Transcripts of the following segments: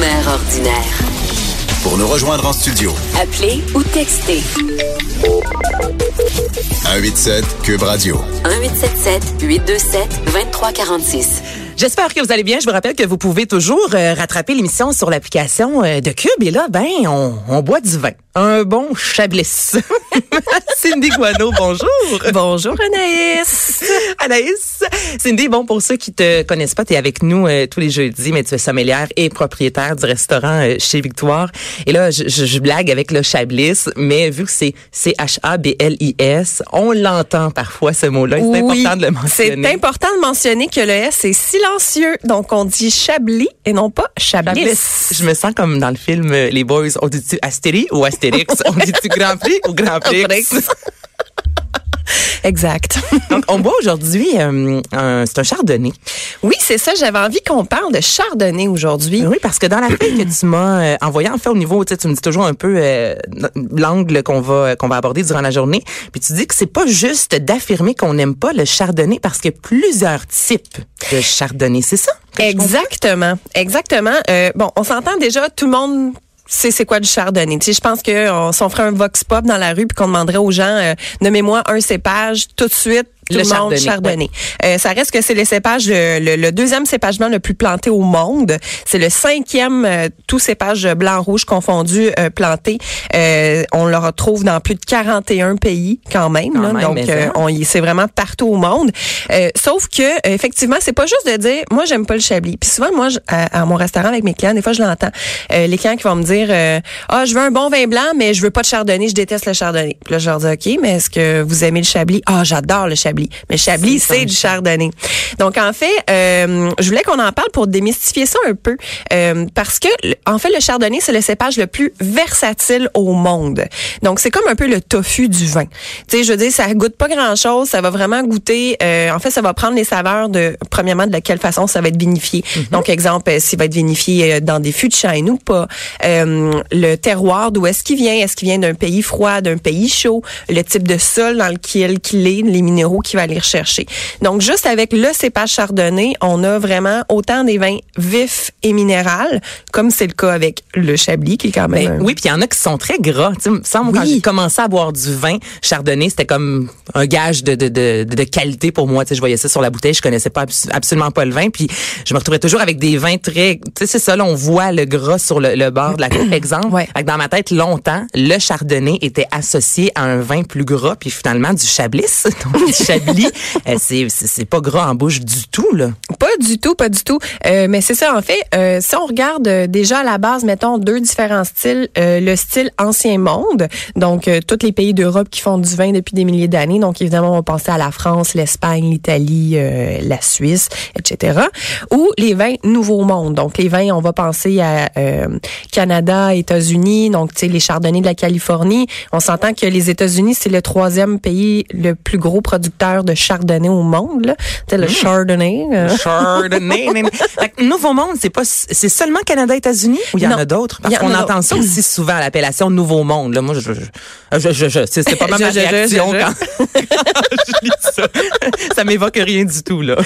Mère ordinaire. Pour nous rejoindre en studio, Appelez ou textez 187 Cube Radio. 1877 827 2346. J'espère que vous allez bien. Je vous rappelle que vous pouvez toujours euh, rattraper l'émission sur l'application euh, de Cube. Et là, ben, on, on boit du vin. Un bon Chablis. Cindy Guano, bonjour. Bonjour Anaïs. Anaïs. Cindy, bon, pour ceux qui te connaissent pas, tu es avec nous euh, tous les jeudis, mais tu es sommelière et propriétaire du restaurant euh, chez Victoire. Et là, je, je- je blague avec le Chablis, mais vu que c'est C-H-A-B-L-I-S, on l'entend parfois ce mot-là. C'est Oui, important de le mentionner. C'est important de mentionner que le S est silencieux. Donc, on dit Chablis et non pas Chablis. Je me sens comme dans le film euh, Les Boys. On dit-tu Astérie ou Astérix? On dit-tu Grand Prix ou Grand Prix? Exact. Donc, on boit aujourd'hui, euh, un- c'est un chardonnay. Oui, c'est ça. J'avais envie qu'on parle de Chardonnay aujourd'hui. Oui, parce que dans la feuille que tu m'as euh, envoyée, en fait, au niveau, tu me dis toujours un peu euh, l'angle qu'on va qu'on va aborder durant la journée. Puis tu dis que c'est pas juste d'affirmer qu'on n'aime pas le chardonnay parce qu'il y a plusieurs types de chardonnay. C'est ça? Exactement. Exactement. Bon, on s'entend déjà, tout le monde sait c'est quoi du chardonnay. Tu je pense que on ferait un vox pop dans la rue puis qu'on demanderait aux gens, euh, nommez-moi un cépage tout de suite. Tout Le le, monde chardonnay. Euh, ça reste que c'est le cépage, le, le- deuxième cépagement le plus planté au monde. C'est le cinquième euh, tout cépage blanc-rouge confondu euh, planté. Euh, on le retrouve dans plus de 41 pays quand même. Quand là. même, Donc, euh, ça. on y c'est vraiment partout au monde. Euh, sauf que effectivement, c'est pas juste de dire moi j'aime pas le chablis. Puis souvent moi je- à, à mon restaurant avec mes clients, des fois je l'entends. Euh, les clients qui vont me dire euh, ah je veux un bon vin blanc mais je veux pas de chardonnay, je déteste le chardonnay. Puis là je leur dis OK, mais est-ce que vous aimez le chablis? Ah j'adore le chablis. Mais chablis C'est du chardonnay. Donc en fait, euh, je voulais qu'on en parle pour démystifier ça un peu euh, parce que en fait le chardonnay c'est le cépage le plus versatile au monde. Donc c'est comme un peu le tofu du vin. Tu sais, je veux dire ça goûte pas grand-chose, ça va vraiment goûter euh, en fait ça va prendre les saveurs de premièrement de quelle façon ça va être vinifié. Donc exemple euh, s'il va être vinifié euh, dans des fûts de chêne ou pas, Euh, le terroir d'où est-ce qu'il vient, est-ce qu'il vient d'un pays froid, d'un pays chaud, le type de sol dans lequel qu'il est, les minéraux qu'il va aller rechercher. Donc juste avec le cépage chardonnay, on a vraiment autant des vins vifs et minérales comme c'est le cas avec le chablis qui est quand même Ben, un- oui, puis il y en a qui sont très gras. Tu sais, me semble, quand Oui. j'ai commencé à boire du vin chardonnay, c'était comme un gage de, de, de, de qualité pour moi. Tu sais, je voyais ça sur la bouteille, je connaissais pas abs- absolument pas le vin, puis je me retrouvais toujours avec des vins très... Tu sais, c'est ça, là, on voit le gras sur le, le bord de la coupe, exemple. Ouais. Fait que dans ma tête, longtemps, le chardonnay était associé à un vin plus gras, puis finalement, du chablis, donc du chablis, euh, c'est c'est- c'est pas gras en bouche du tout, là. Pas du tout, pas du tout. Euh, mais c'est ça, en fait, euh, si on regarde euh, déjà à la base, mettons deux différents styles, euh, le style ancien monde, donc euh, tous les pays d'Europe qui font du vin depuis des milliers d'années, donc évidemment on va penser à la France, l'Espagne, l'Italie, euh, la Suisse, etc. Ou les vins nouveau monde, donc les vins, on va penser à euh, Canada, États-Unis, donc tu sais les chardonnays de la Californie. On s'entend que les États-Unis c'est le troisième pays le plus gros producteur de chardonnay au monde, là. Tu sais, le chardonnay. euh, Chardonnay. Fait que Nouveau Monde, c'est pas, c'est seulement Canada, États-Unis? Ou il y en Non. a d'autres? Parce en qu'on entend ça aussi souvent, l'appellation Nouveau Monde. Là, moi, je, je, je, c'est pas ma réaction quand je lis ça. Ça m'évoque rien du tout, là.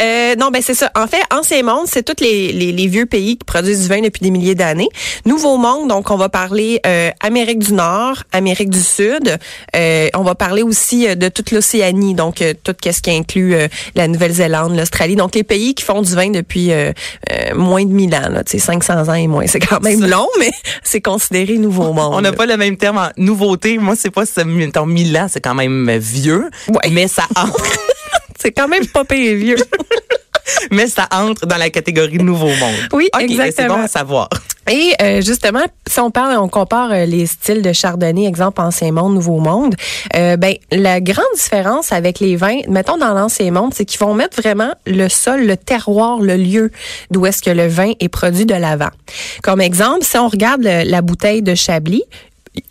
Euh, non, ben c'est ça. En fait, Ancien Monde, c'est tous les, les, les vieux pays qui produisent du vin depuis des milliers d'années. Nouveau Monde, donc on va parler euh, Amérique du Nord, Amérique du Sud. Euh, on va parler aussi euh, de toute l'Océanie, donc euh, tout ce qui inclut euh, la Nouvelle-Zélande, l'Australie. Donc les pays qui font du vin depuis moins de 1000 ans, là, tu sais, 500 ans et moins. C'est quand même long, mais c'est considéré Nouveau Monde. On n'a pas le même terme en nouveauté. Moi, c'est pas ça, mettons, 1000 ans, c'est quand même vieux. Ouais. Mais ça entre, C'est quand même pas pire vieux. mais ça entre dans la catégorie Nouveau Monde. Oui, ben, C'est exactement. bon à savoir. Et euh, justement, si on parle, on compare euh, les styles de Chardonnay, exemple Ancien Monde, Nouveau Monde, euh, ben la grande différence avec les vins, mettons dans l'Ancien Monde, c'est qu'ils vont mettre vraiment le sol, le terroir, le lieu d'où est-ce que le vin est produit de l'avant. Comme exemple, si on regarde le- la bouteille de Chablis,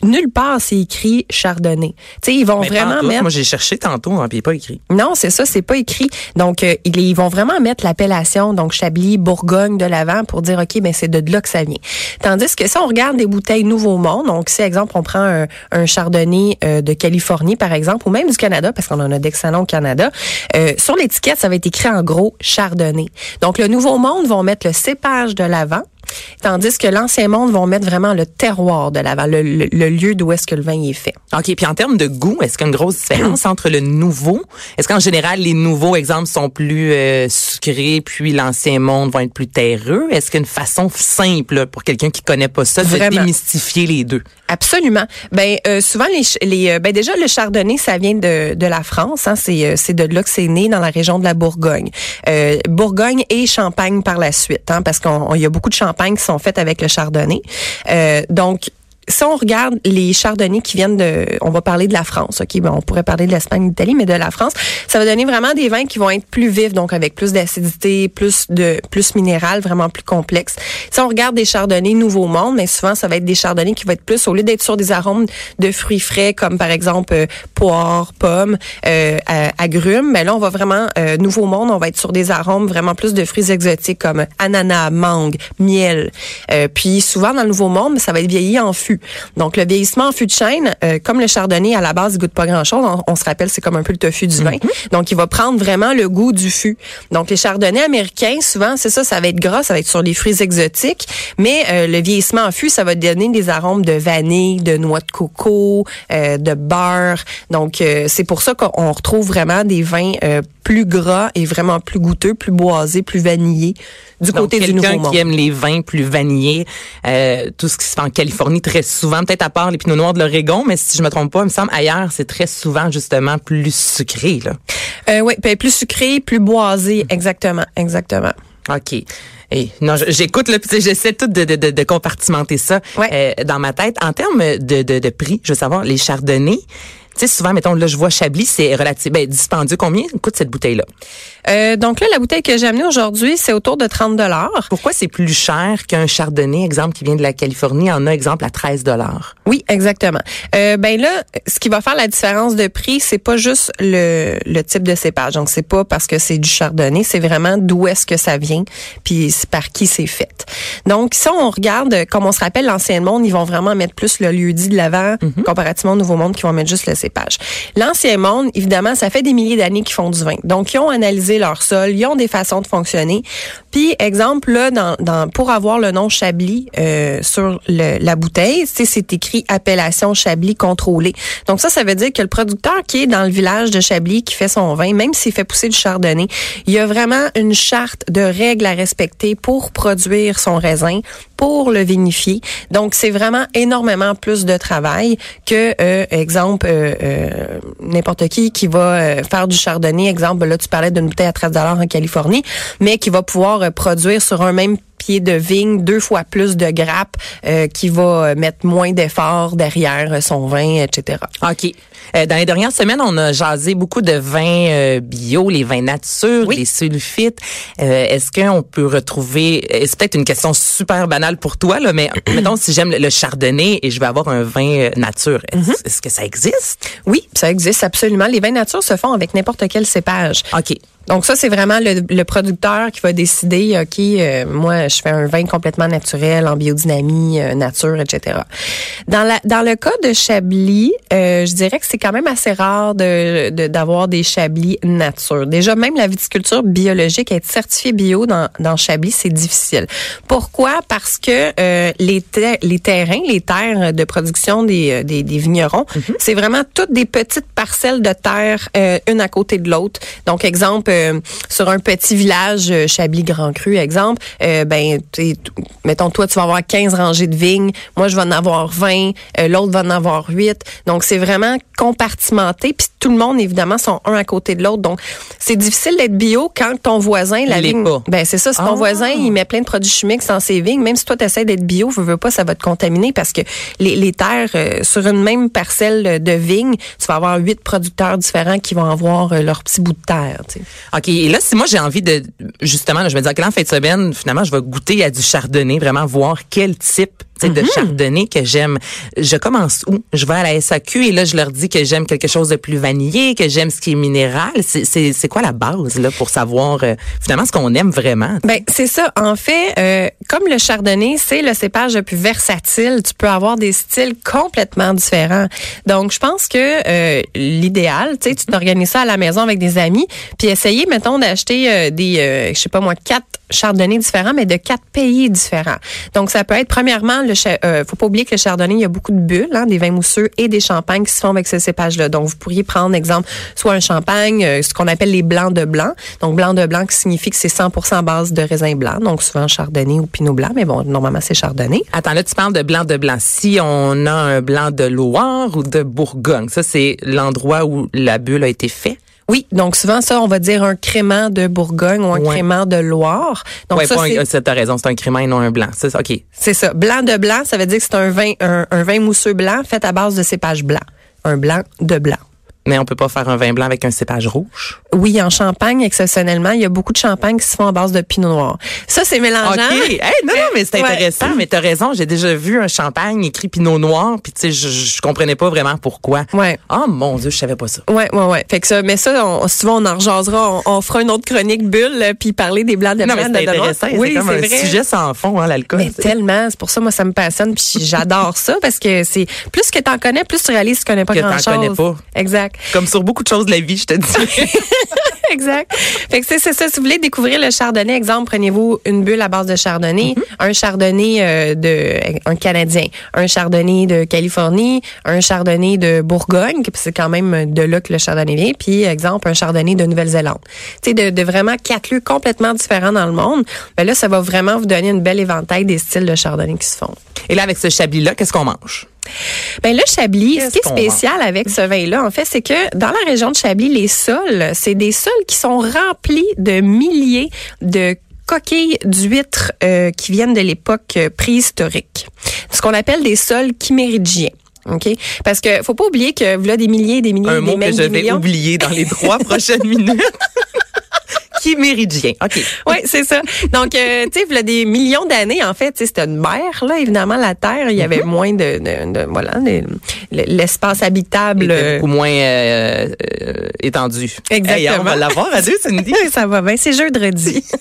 nulle part c'est écrit Chardonnay. Tu sais, ils vont Mais vraiment mettre Moi, j'ai cherché tantôt, hein, puis pas écrit. non, c'est ça, c'est pas écrit. Donc, euh, ils, ils vont vraiment mettre l'appellation, donc Chablis, Bourgogne de l'avant pour dire, OK, ben c'est de là que ça vient. Tandis que si on regarde des bouteilles Nouveau Monde, donc si, exemple, on prend un, un Chardonnay euh, de Californie, par exemple, ou même du Canada, parce qu'on en a d'excellents au Canada, euh, sur l'étiquette, ça va être écrit en gros Chardonnay. Donc, le Nouveau Monde vont mettre le cépage de l'avant, Tandis que l'ancien monde vont mettre vraiment le terroir de l'avant, le, le- le lieu d'où est-ce que le vin est fait. OK. Puis en termes de goût, est-ce qu'il y a une grosse différence entre le nouveau? Est-ce qu'en général, les nouveaux exemples sont plus euh, sucrés, puis l'ancien monde va être plus terreux? Est-ce qu'il y a une façon simple pour quelqu'un qui connaît pas ça de Vraiment. démystifier les deux? Absolument. Ben euh, souvent les, les euh, ben déjà le chardonnay ça vient de, de la France, hein, c'est euh, c'est de là que c'est né dans la région de la Bourgogne. Euh, Bourgogne et Champagne par la suite, hein, parce qu'on il y a beaucoup de champagnes qui sont faites avec le chardonnay. Euh, donc si on regarde les chardonnays qui viennent de, on va parler de la France, ok, ben on pourrait parler de l'Espagne, d'Italie, mais de la France, ça va donner vraiment des vins qui vont être plus vifs, donc avec plus d'acidité, plus de, plus minéral, vraiment plus complexe. Si on regarde des chardonnays Nouveau Monde, mais souvent ça va être des chardonnays qui vont être plus, au lieu d'être sur des arômes de fruits frais comme par exemple euh, poire, pomme, euh, agrumes, mais là on va vraiment euh, Nouveau Monde, on va être sur des arômes vraiment plus de fruits exotiques comme ananas, mangue, miel. Euh, puis souvent dans le Nouveau Monde, ça va être vieilli en fût. Donc le vieillissement en fût de chêne, euh, comme le chardonnay à la base il goûte pas grand-chose, on, on se rappelle c'est comme un peu le tofu du vin. Donc il va prendre vraiment le goût du fût. Donc les chardonnays américains, souvent c'est ça, ça va être gras, ça va être sur les fruits exotiques, mais euh, le vieillissement en fût, ça va donner des arômes de vanille, de noix de coco, euh, de beurre. Donc euh, c'est pour ça qu'on retrouve vraiment des vins euh, plus gras et vraiment plus goûteux, plus boisés, plus vanillés du Donc, côté du nouveau quelqu'un monde. qui aime les vins plus vanillés, euh, tout ce qui se fait en Californie très souvent, peut-être à part les pinots noirs de l'Oregon, mais si je me trompe pas, il me semble ailleurs, c'est très souvent justement plus sucré, là. Euh, oui, ben, plus sucré, plus boisé, exactement, exactement. OK. Et non, j'écoute sais, j'essaie tout de, de, de, de compartimenter ça Ouais. euh, dans ma tête. En termes de, de, de prix, je veux savoir, les chardonnays, tu sais, souvent, mettons, là, je vois Chablis, c'est relativement ben, dispendieux. Combien coûte cette bouteille-là? Euh, donc là, la bouteille que j'ai amenée aujourd'hui, c'est autour de 30 dollars. Pourquoi c'est plus cher qu'un chardonnay, exemple, qui vient de la Californie, en a, exemple, à 13 dollars? Oui, exactement. Euh, ben là, ce qui va faire la différence de prix, c'est pas juste le, le type de cépage. Donc c'est pas parce que c'est du chardonnay, c'est vraiment d'où est-ce que ça vient, puis c'est par qui c'est fait. Donc si on regarde, comme on se rappelle l'ancien monde, ils vont vraiment mettre plus le lieu-dit de l'avant, comparativement au nouveau monde qui vont mettre juste le L'ancien monde, évidemment, ça fait des milliers d'années qu'ils font du vin. Donc ils ont analysé leur sol, ils ont des façons de fonctionner. Puis exemple là, dans, dans pour avoir le nom Chablis euh, sur le- la bouteille, c'est écrit appellation Chablis contrôlée. Donc ça, ça veut dire que le producteur qui est dans le village de Chablis, qui fait son vin, même s'il fait pousser du chardonnay, il y a vraiment une charte de règles à respecter pour produire son raisin, pour le vinifier. Donc c'est vraiment énormément plus de travail que, euh, exemple, euh, euh, n'importe qui qui va euh, faire du chardonnay. Exemple, là tu parlais d'une bouteille à 13 en Californie, mais qui va pouvoir euh, produire sur un même pied de vigne deux fois plus de grappes, euh, qui va mettre moins d'efforts derrière son vin, etc. OK. Euh, dans les dernières semaines, on a jasé beaucoup de vins euh, bio, les vins nature, Oui. les sulfites. Euh, Est-ce qu'on peut retrouver, euh, c'est peut-être une question super banale pour toi, là, mais mettons si j'aime le, chardonnay et je vais avoir un vin euh, nature, est-ce Mm-hmm. est-ce que ça existe? Oui, ça existe absolument. Les vins nature se font avec n'importe quel cépage. OK. Donc ça, c'est vraiment le, le producteur qui va décider, OK, euh, moi, je fais un vin complètement naturel, en biodynamie, euh, nature, etc. Dans, la, dans le cas de Chablis, euh, je dirais que c'est quand même assez rare de de- d'avoir des Chablis nature. Déjà, même la viticulture biologique, être certifié bio dans, dans Chablis, c'est difficile. Pourquoi? Parce que euh, les, ter- les terrains, les terres de production des, euh, des, des vignerons, c'est vraiment toutes des petites parcelles de terre, euh, une à côté de l'autre. Donc, exemple, euh, sur un petit village, euh, Chablis-Grand Cru, exemple, euh, ben, mettons, toi, tu vas avoir 15 rangées de vignes, moi, je vais en avoir 20, euh, l'autre va en avoir 8. Donc, c'est vraiment compartimenté, puis tout le monde, évidemment, sont un à côté de l'autre. Donc, c'est difficile d'être bio quand ton voisin, la Il vigne... pas. Ben, c'est ça, si ton Ah. voisin, il met plein de produits chimiques dans ses vignes, même si toi, tu essaies d'être bio, veux, veux pas, ça va te contaminer parce que les, les terres, euh, sur une même parcelle de vigne, tu vas avoir huit producteurs différents qui vont avoir euh, leur petit bout de terre. tu sais. OK. Et là, si moi j'ai envie de, justement, je me dis, OK, là, en fin de semaine, finalement, je vais goûter à du chardonnay, vraiment voir quel type tu sais, de Mm-hmm. chardonnay que j'aime. Je commence où? Je vais à la SAQ et là, je leur dis que j'aime quelque chose de plus vanillé, que j'aime ce qui est minéral. C'est- quoi la base, là, pour savoir, euh, finalement, ce qu'on aime vraiment? Ben c'est ça. En fait, euh, comme le chardonnay, c'est le cépage le plus versatile. Tu peux avoir des styles complètement différents. Donc, je pense que euh, l'idéal, tu sais, tu t'organises ça à la maison avec des amis, puis essayer, mettons, d'acheter des, je sais pas moi, quatre chardonnays différents, mais de quatre pays différents. Donc, ça peut être premièrement, le cha- euh, faut pas oublier que le chardonnay, il y a beaucoup de bulles, hein, des vins mousseux et des champagnes qui se font avec ce cépage-là. Donc, vous pourriez prendre, exemple, soit un champagne, euh, ce qu'on appelle les blancs de blanc. Donc, blanc de blanc qui signifie que c'est 100% à base de raisin blanc. Donc, souvent chardonnay ou pinot blanc, mais bon, normalement, c'est chardonnay. Attends, là, tu parles de blanc de blanc. Si on a un blanc de Loire ou de Bourgogne, ça, c'est l'endroit où la bulle a été faite? Oui, donc souvent ça, on va dire un crément de Bourgogne ou un Ouais. crément de Loire. Donc ouais, ça, pas un- c'est- ça, t'as raison, c'est un crément et non un blanc. Ça, c'est- OK. c'est ça. Blanc de blanc, ça veut dire que c'est un vin, un, un vin mousseux blanc fait à base de cépage blanc. Un blanc de blanc. Mais on peut pas faire un vin blanc avec un cépage rouge? Oui, en Champagne, exceptionnellement, il y a beaucoup de champagnes qui se font à base de pinot noir. Ça, c'est mélangeant. OK. Hey, non, non, mais c'est Ouais. intéressant. Mais t'as raison. J'ai déjà vu un champagne écrit Pinot Noir. Puis, tu sais, je, je comprenais pas vraiment pourquoi. Ouais. Oh, mon Dieu, je savais pas ça. Ouais, ouais, ouais. Fait que ça, mais ça, on, souvent on en rejasera, on, on fera une autre chronique bulle, euh, puis parler des blancs de Non, mais c'est de intéressant. Oui, c'est comme un vrai. sujet sans fond, hein, l'alcool. Mais tellement, c'est pour ça moi ça me passionne puis j'adore ça parce que c'est plus que t'en connais, plus tu réalises que tu connais pas Que t'en grand chose. connais pas. Exact. Comme sur beaucoup de choses de la vie, je te dis. exact. Fait que c'est ça. Si vous voulez découvrir le chardonnay, exemple, prenez-vous une bulle à base de chardonnay, un chardonnay euh, de un canadien, un chardonnay de Californie, un chardonnay de Bourgogne, puis c'est quand même de là que le chardonnay vient, puis exemple un chardonnay de Nouvelle-Zélande. Tu sais, de, de vraiment quatre lieux complètement différents dans le monde. Ben là, ça va vraiment vous donner une belle éventail des styles de chardonnay qui se font. Et là, avec ce chablis-là, qu'est-ce qu'on mange? Ben le Chablis, ce qui est spécial avec ce vin-là, en fait, c'est que dans la région de Chablis, les sols, c'est des sols qui sont remplis de milliers de coquilles d'huîtres euh, qui viennent de l'époque euh, préhistorique. Ce qu'on appelle des sols chimérigiens. OK? Parce que faut pas oublier que voilà des milliers et des milliers Un des mot que je vais millions. oublier dans les trois prochaines minutes. Qui méridien. OK. Oui, c'est ça. Donc, euh, tu sais, il y a des millions d'années, en fait, c'était une mer, là, évidemment, la Terre, il y Mm-hmm. avait moins de, de, de- voilà, l'espace habitable. Euh, beaucoup moins euh, euh, étendu. Exactement. Hey, on va l'avoir à deux, Cindy. ça va bien, c'est jeudi.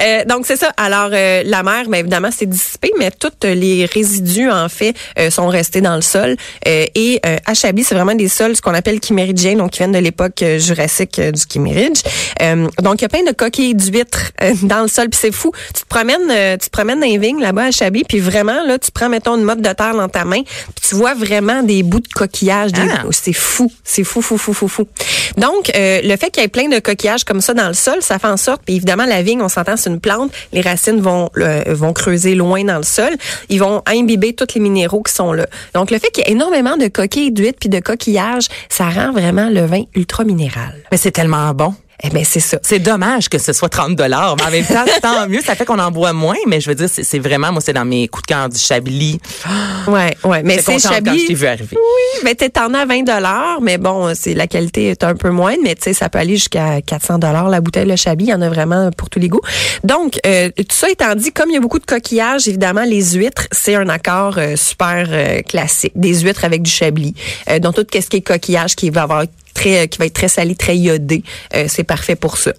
Euh, donc c'est ça. Alors euh, la mer, mais évidemment c'est dissipé, mais tous les résidus en fait euh, sont restés dans le sol. Euh, et euh, à Chablis, c'est vraiment des sols ce qu'on appelle chiméridiens, donc qui viennent de l'époque euh, jurassique du Chiméridge. Euh, donc il y a plein de coquilles d'huîtres euh, dans le sol, puis c'est fou. Tu te promènes, euh, tu te promènes dans les vignes là-bas à Chablis, puis vraiment là, tu prends mettons une motte de terre dans ta main, puis tu vois vraiment des bouts de coquillages. des- Ah. C'est fou, c'est fou, fou, fou, fou, fou. Donc euh, le fait qu'il y ait plein de coquillages comme ça dans le sol, ça fait en sorte, puis évidemment la vigne, on s'entend, une plante, les racines vont vont creuser loin dans le sol, ils vont imbiber tous les minéraux qui sont là. Donc le fait qu'il y ait énormément de coquilles d'huîtres puis de coquillages, ça rend vraiment le vin ultra minéral. Mais c'est tellement bon. Eh ben c'est ça. C'est dommage que ce soit 30 dollars, mais en même temps, tant mieux. Ça fait qu'on en boit moins, mais je veux dire, c'est vraiment, moi, c'est dans mes coups de cœur du Chablis. Ouais, ouais, mais c'est contente quand je t'ai Chablis. vu arriver. Oui, mais t'es en as 20 dollars, mais bon, c'est la qualité est un peu moindre, mais tu sais ça peut aller jusqu'à 400 dollars la bouteille le Chablis, il y en a vraiment pour tous les goûts. Donc euh, tout ça étant dit, comme il y a beaucoup de coquillages, évidemment les huîtres, c'est un accord euh, super euh, classique, des huîtres avec du Chablis. Euh, donc tout ce qui est coquillage qui va avoir très qui va être très salé, très iodé, euh, c'est parfait pour ça.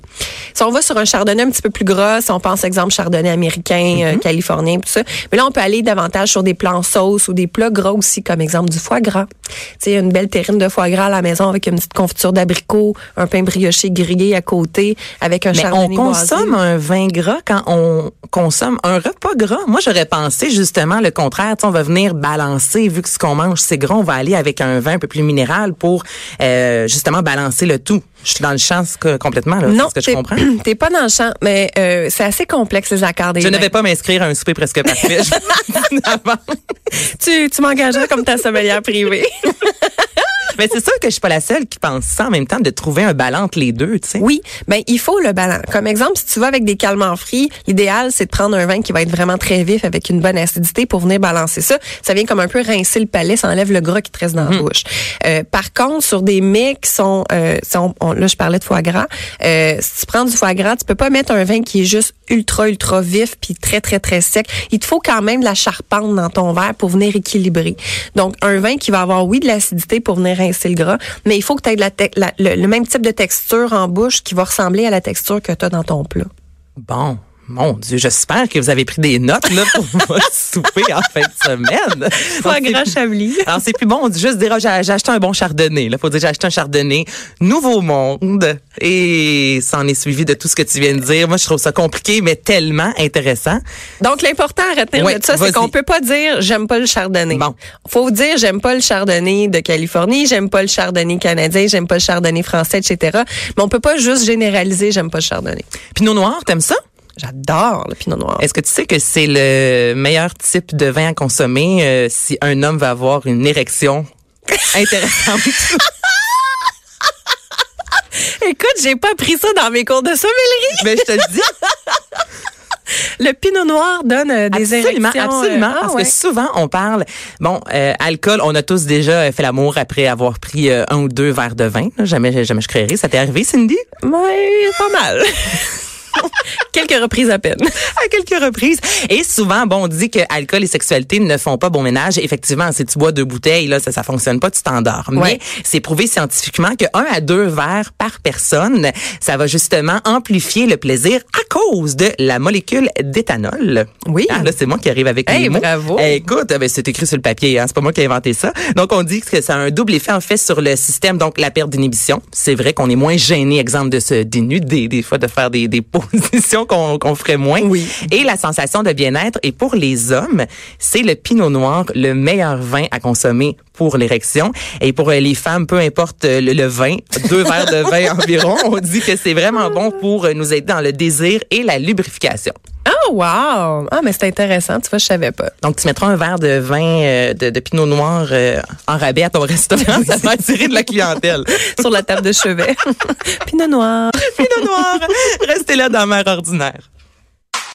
Si on va sur un chardonnay un petit peu plus gras, si on pense exemple chardonnay américain, euh, californien, tout ça, mais là on peut aller davantage sur des plats en sauce ou des plats gras aussi, comme exemple du foie gras. Tu sais, une belle terrine de foie gras à la maison avec une petite confiture d'abricot, un pain brioché grillé à côté, avec un Mais on chardonnay boisé. consomme un vin gras quand on consomme un repas gras. Moi, j'aurais pensé justement le contraire. Tu sais, on va venir balancer, vu que ce qu'on mange, c'est gras, on va aller avec un vin un peu plus minéral pour euh, justement balancer le tout. Je suis dans le champ complètement, là. Non, ce que je comprends. T'es pas dans le champ, mais euh, c'est assez complexe les accords des Je ne vais pas m'inscrire à un souper presque parfait. Tu, tu m'engageras comme ta sommelière privée. Mais c'est sûr que je suis pas la seule qui pense ça en même temps de trouver un ballon entre les deux, tu sais. Oui, ben il faut le ballon. Comme exemple, si tu vas avec des calmants frits, l'idéal c'est de prendre un vin qui va être vraiment très vif avec une bonne acidité pour venir balancer ça. Ça vient comme un peu rincer le palais, ça enlève le gras qui te reste dans la bouche. Euh, par contre, sur des mets qui sont, euh, sont- on- là je parlais de foie gras, euh, si tu prends du foie gras, tu peux pas mettre un vin qui est juste ultra ultra vif puis très très très sec. Il te faut quand même de la charpente dans ton verre pour venir équilibrer. Donc un vin qui va avoir oui de l'acidité pour venir gras, mais il faut que tu aies la- le, le même type de texture en bouche qui va ressembler à la texture que tu as dans ton plat. Bon. Mon Dieu, j'espère que vous avez pris des notes là pour votre souper en fin de semaine. Gras c'est- Chablis. Alors c'est plus bon, on dit juste dire ah, j'ai acheté un bon chardonnay. Là, faut dire j'ai acheté un chardonnay Nouveau Monde et ça en est suivi de tout ce que tu viens de dire. Moi je trouve ça compliqué mais tellement intéressant. Donc l'important à retenir Ouais, de ça, c'est qu'on peut pas dire j'aime pas le chardonnay. Bon. Faut dire j'aime pas le chardonnay de Californie, j'aime pas le chardonnay canadien, j'aime pas le chardonnay français, etc. Mais on peut pas juste généraliser j'aime pas le chardonnay. Pinot noir, t'aimes ça? J'adore le pinot noir. Est-ce que tu sais que c'est le meilleur type de vin à consommer euh, si un homme va avoir une érection? Intéressante Écoute, j'ai pas appris ça dans mes cours de sommellerie. Mais je te le dis Le pinot noir donne euh, des absolument, érections. absolument, euh, ah parce ouais. que souvent on parle, bon, euh, alcool, on a tous déjà fait l'amour après avoir pris euh, un ou deux verres de vin. là. Jamais, jamais je créerais. Ça t'est arrivé, Cindy? Ouais, pas mal. Quelques reprises à peine. à quelques reprises. Et souvent, bon, on dit que alcool et sexualité ne font pas bon ménage. Effectivement, si tu bois deux bouteilles, là, ça, ça fonctionne pas, tu t'endors. Ouais. Mais c'est prouvé scientifiquement que un à deux verres par personne, ça va justement amplifier le plaisir à cause de la molécule d'éthanol. Oui. Ah, là, c'est moi qui arrive avec Hey, les mots. bravo. Eh, écoute, eh ben, c'est écrit sur le papier, hein, c'est pas moi qui ai inventé ça. Donc, on dit que ça a un double effet, en fait, sur le système, donc la perte d'inhibition. C'est vrai qu'on est moins gêné, exemple, de se dénuder, des fois, de faire des, des positions qu'on qu'on ferait moins. Oui. Et la sensation de bien-être. Et pour les hommes, c'est le pinot noir, le meilleur vin à consommer pour l'érection. Et pour euh, les femmes, peu importe euh, le, le vin, deux verres de vin environ, on dit que c'est vraiment bon pour euh, nous aider dans le désir et la lubrification. Oh wow! Ah mais c'est intéressant, tu vois, je savais pas. Donc, tu mettras un verre de vin euh, de, de pinot noir euh, en rabais à ton restaurant. ça va attirer de la clientèle. Sur la table de chevet. pinot noir. pinot noir, restez là dans Mère ordinaire.